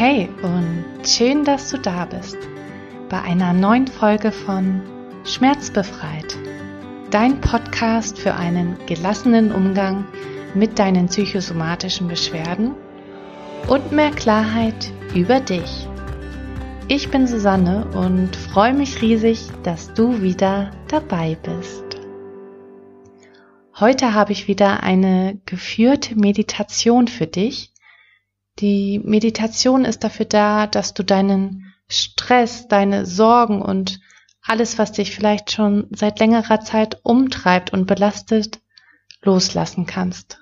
Hey und schön, dass du da bist bei einer neuen Folge von Schmerzbefreit, dein Podcast für einen gelassenen Umgang mit deinen psychosomatischen Beschwerden und mehr Klarheit über dich. Ich bin Susanne und freue mich riesig, dass du wieder dabei bist. Heute habe ich wieder eine geführte Meditation für dich. Die Meditation ist dafür da, dass du deinen Stress, deine Sorgen und alles, was dich vielleicht schon seit längerer Zeit umtreibt und belastet, loslassen kannst.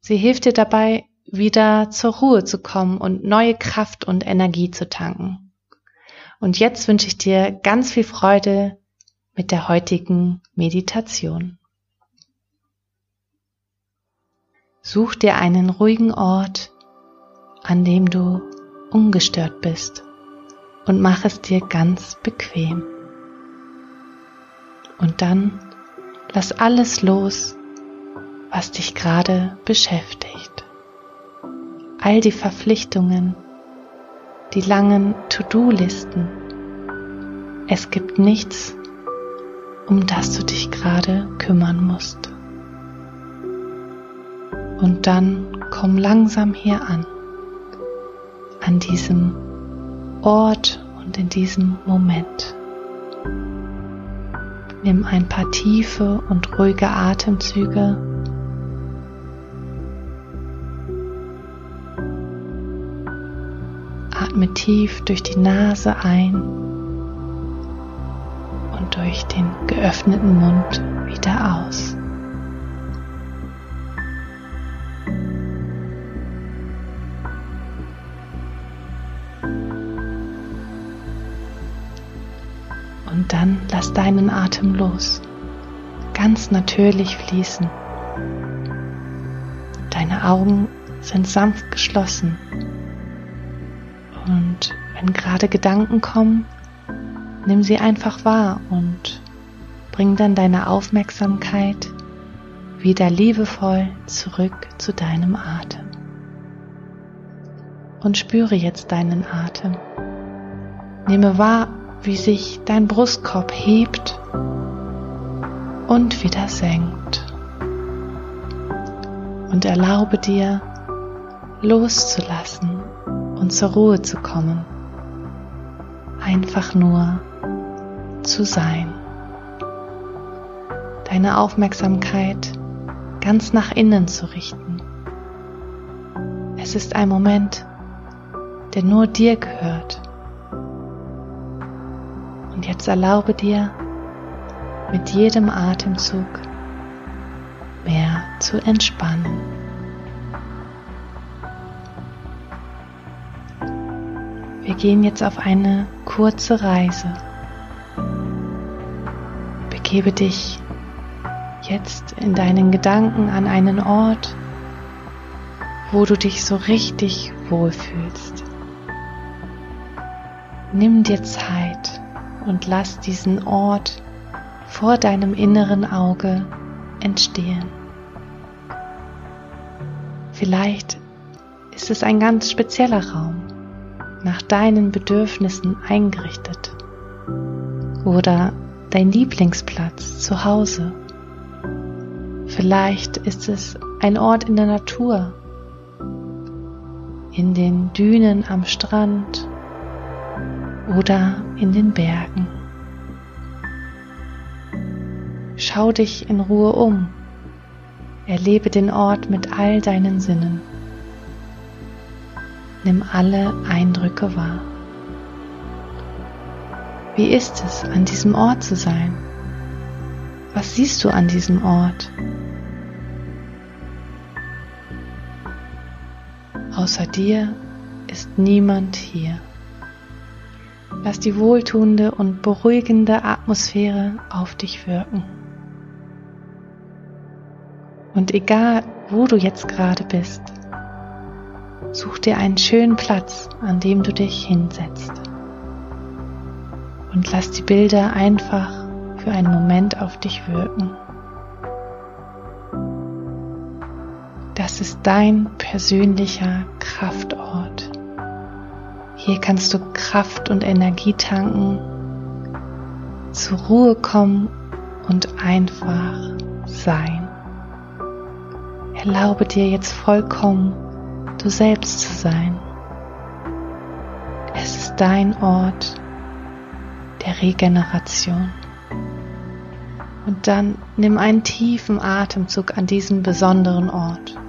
Sie hilft dir dabei, wieder zur Ruhe zu kommen und neue Kraft und Energie zu tanken. Und jetzt wünsche ich dir ganz viel Freude mit der heutigen Meditation. Such dir einen ruhigen Ort, an dem du ungestört bist und mach es dir ganz bequem. Und dann lass alles los, was dich gerade beschäftigt. All die Verpflichtungen, die langen To-Do-Listen. Es gibt nichts, um das du dich gerade kümmern musst. Und dann komm langsam hier an, an diesem Ort und in diesem Moment. Nimm ein paar tiefe und ruhige Atemzüge Atme tief durch die Nase ein und durch den geöffneten Mund wieder aus. Und dann lass deinen Atem los, ganz natürlich fließen. Deine Augen sind sanft geschlossen und wenn gerade Gedanken kommen, nimm sie einfach wahr und bring dann deine Aufmerksamkeit wieder liebevoll zurück zu deinem Atem. Und spüre jetzt deinen Atem. Nehme wahr, wie sich dein Brustkorb hebt und wieder senkt. Und erlaube dir loszulassen und zur Ruhe zu kommen. Einfach nur zu sein. Deine Aufmerksamkeit ganz nach innen zu richten. Es ist ein Moment, der nur dir gehört. Und jetzt erlaube dir, mit jedem Atemzug mehr zu entspannen. Wir gehen jetzt auf eine kurze Reise. Begebe dich jetzt in deinen Gedanken an einen Ort, wo du dich so richtig wohlfühlst. Nimm dir Zeit und lass diesen Ort vor deinem inneren Auge entstehen. Vielleicht ist es ein ganz spezieller Raum nach deinen Bedürfnissen eingerichtet oder dein Lieblingsplatz zu Hause. Vielleicht ist es ein Ort in der Natur, in den Dünen am Strand oder in den Bergen. Schau dich in Ruhe um, erlebe den Ort mit all deinen Sinnen. Nimm alle Eindrücke wahr. Wie ist es, an diesem Ort zu sein? Was siehst du an diesem Ort? Außer dir ist niemand hier. Lass die wohltuende und beruhigende Atmosphäre auf dich wirken. Und egal, wo du jetzt gerade bist, Such dir einen schönen Platz, an dem du dich hinsetzt. Und lass die Bilder einfach für einen Moment auf dich wirken. Das ist dein persönlicher Kraftort. Hier kannst du Kraft und Energie tanken, zur Ruhe kommen und einfach sein. Erlaube dir jetzt vollkommen, du selbst zu sein. Es ist dein Ort der Regeneration. Und dann nimm einen tiefen Atemzug an diesem besonderen Ort.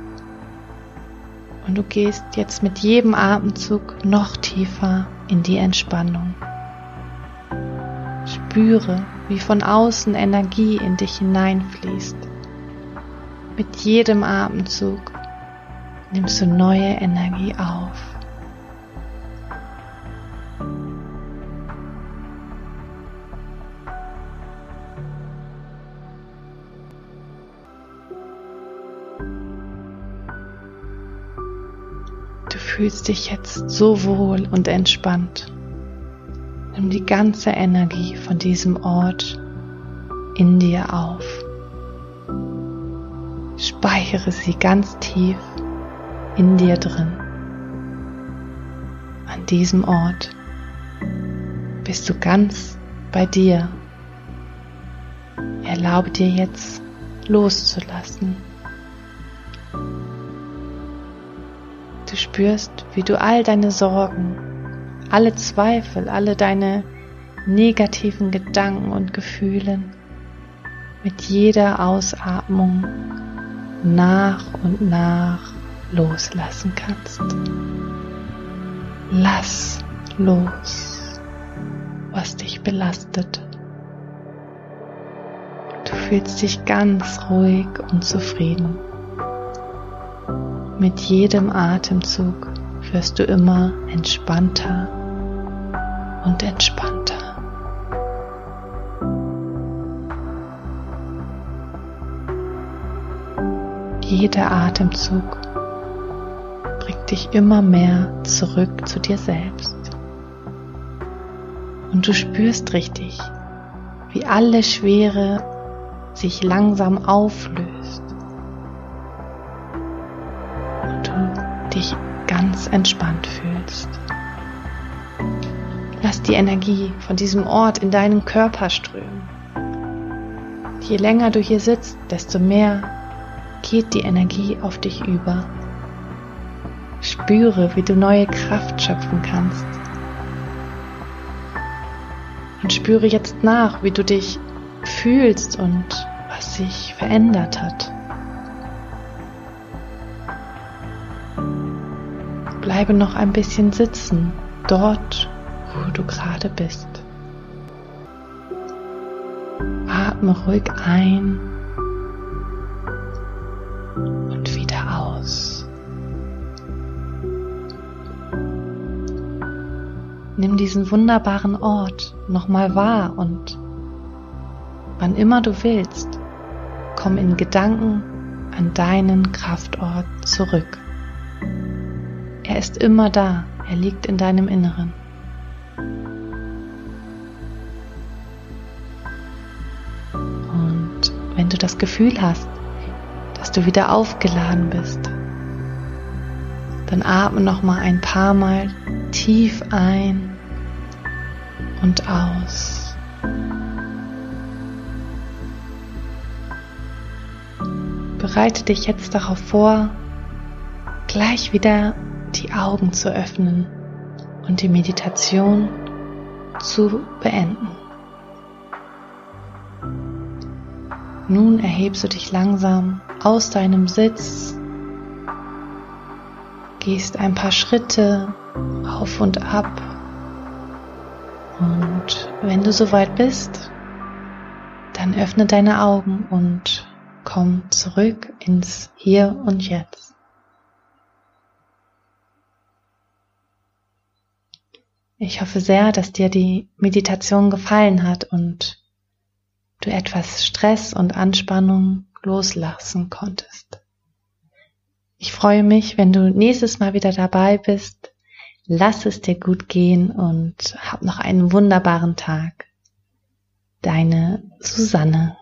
Und du gehst jetzt mit jedem Atemzug noch tiefer in die Entspannung. Spüre, wie von außen Energie in dich hineinfließt. Mit jedem Atemzug nimmst du neue Energie auf. Fühlst dich jetzt so wohl und entspannt. Nimm die ganze Energie von diesem Ort in dir auf. Speichere sie ganz tief in dir drin. An diesem Ort bist du ganz bei dir. Erlaube dir jetzt loszulassen. Du spürst, wie du all deine Sorgen, alle Zweifel, alle deine negativen Gedanken und Gefühle mit jeder Ausatmung nach und nach loslassen kannst. Lass los, was dich belastet. Du fühlst dich ganz ruhig und zufrieden. Mit jedem Atemzug wirst du immer entspannter und entspannter. Jeder Atemzug bringt dich immer mehr zurück zu dir selbst. Und du spürst richtig, wie alle Schwere sich langsam auflöst dich ganz entspannt fühlst. Lass die Energie von diesem Ort in deinen Körper strömen. Je länger du hier sitzt, desto mehr geht die Energie auf dich über. Spüre, wie du neue Kraft schöpfen kannst. Und spüre jetzt nach, wie du dich fühlst und was sich verändert hat. Bleibe noch ein bisschen sitzen, dort, wo du gerade bist. Atme ruhig ein und wieder aus. Nimm diesen wunderbaren Ort nochmal wahr und wann immer du willst, komm in Gedanken an deinen Kraftort zurück. Er ist immer da, er liegt in deinem Inneren. Und wenn du das Gefühl hast, dass du wieder aufgeladen bist, dann atme noch mal ein paar Mal tief ein und aus. Bereite dich jetzt darauf vor, gleich wieder die Augen zu öffnen und die Meditation zu beenden. Nun erhebst du dich langsam aus deinem Sitz, gehst ein paar Schritte auf und ab und wenn du soweit bist, dann öffne deine Augen und komm zurück ins Hier und Jetzt. Ich hoffe sehr, dass dir die Meditation gefallen hat und du etwas Stress und Anspannung loslassen konntest. Ich freue mich, wenn du nächstes Mal wieder dabei bist. Lass es dir gut gehen und hab noch einen wunderbaren Tag. Deine Susanne.